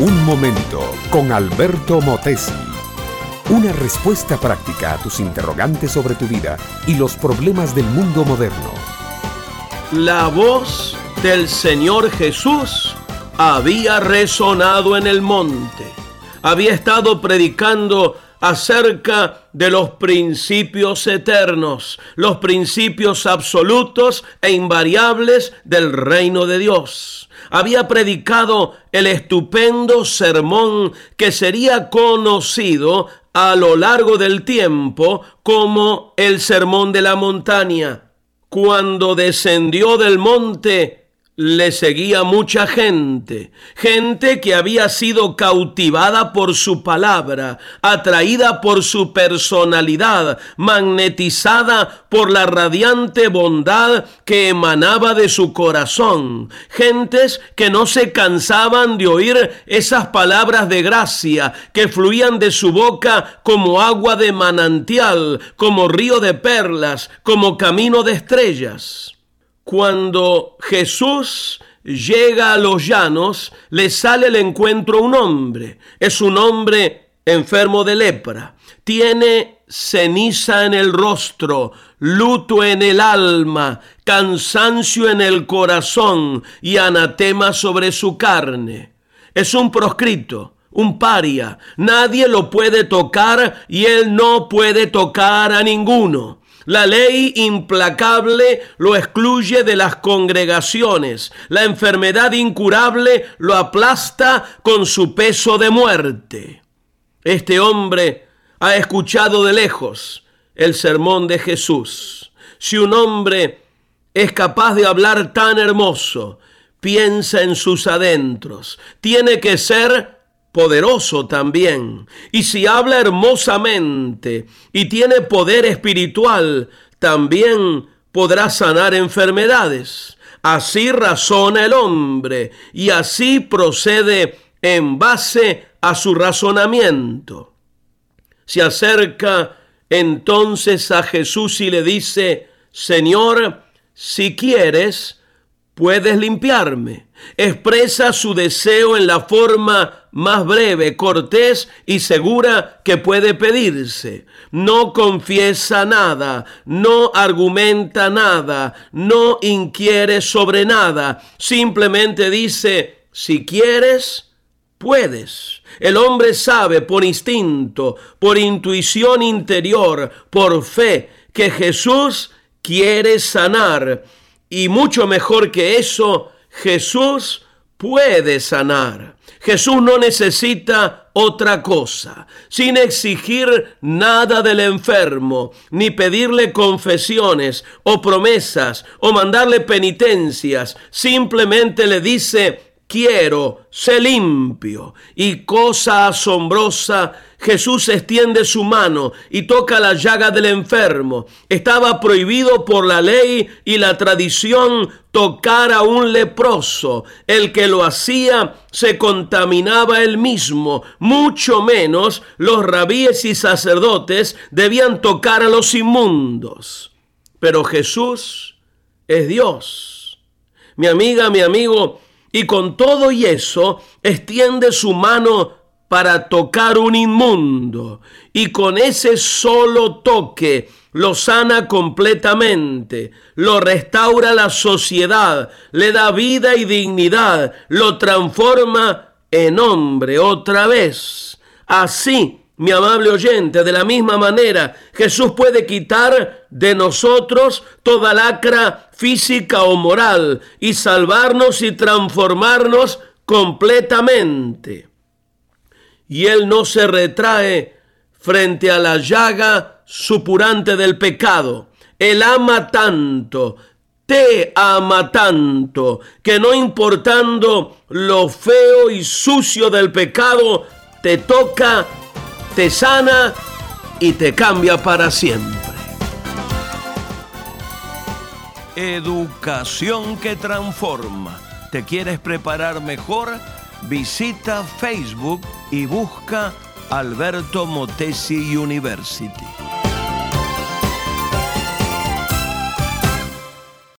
Un momento con Alberto Motesi. Una respuesta práctica a tus interrogantes sobre tu vida y los problemas del mundo moderno. La voz del Señor Jesús había resonado en el monte. Había estado predicando acerca de los principios eternos, los principios absolutos e invariables del reino de Dios. Había predicado el estupendo sermón que sería conocido a lo largo del tiempo como el sermón de la montaña. Cuando descendió del monte, le seguía mucha gente, gente que había sido cautivada por su palabra, atraída por su personalidad, magnetizada por la radiante bondad que emanaba de su corazón, gentes que no se cansaban de oír esas palabras de gracia que fluían de su boca como agua de manantial, como río de perlas, como camino de estrellas. Cuando Jesús llega a los llanos, le sale al encuentro un hombre. Es un hombre enfermo de lepra. Tiene ceniza en el rostro, luto en el alma, cansancio en el corazón y anatema sobre su carne. Es un proscrito, un paria. Nadie lo puede tocar y él no puede tocar a ninguno. La ley implacable lo excluye de las congregaciones. La enfermedad incurable lo aplasta con su peso de muerte. Este hombre ha escuchado de lejos el sermón de Jesús. Si un hombre es capaz de hablar tan hermoso, piensa en sus adentros. Tiene que ser poderoso también. Y si habla hermosamente y tiene poder espiritual, también podrá sanar enfermedades. Así razona el hombre y así procede en base a su razonamiento. Se acerca entonces a Jesús y le dice, Señor, si quieres, puedes limpiarme. Expresa su deseo en la forma más breve, cortés y segura que puede pedirse. No confiesa nada, no argumenta nada, no inquiere sobre nada. Simplemente dice, si quieres, puedes. El hombre sabe por instinto, por intuición interior, por fe, que Jesús quiere sanar y mucho mejor que eso, Jesús puede sanar. Jesús no necesita otra cosa, sin exigir nada del enfermo, ni pedirle confesiones o promesas o mandarle penitencias. Simplemente le dice, quiero, sé limpio. Y cosa asombrosa, Jesús extiende su mano y toca la llaga del enfermo. Estaba prohibido por la ley y la tradición tocar a un leproso. El que lo hacía se contaminaba él mismo. Mucho menos los rabíes y sacerdotes debían tocar a los inmundos. Pero Jesús es Dios. Mi amiga, mi amigo, y con todo y eso extiende su mano para tocar un inmundo y con ese solo toque lo sana completamente, lo restaura la sociedad, le da vida y dignidad, lo transforma en hombre otra vez. Así mi amable oyente, de la misma manera, Jesús puede quitar de nosotros toda lacra física o moral y salvarnos y transformarnos completamente. Y Él no se retrae frente a la llaga supurante del pecado. Él ama tanto, te ama tanto, que no importando lo feo y sucio del pecado, te toca te sana y te cambia para siempre. Educación que transforma. ¿Te quieres preparar mejor? Visita Facebook y busca Alberto Motesi University.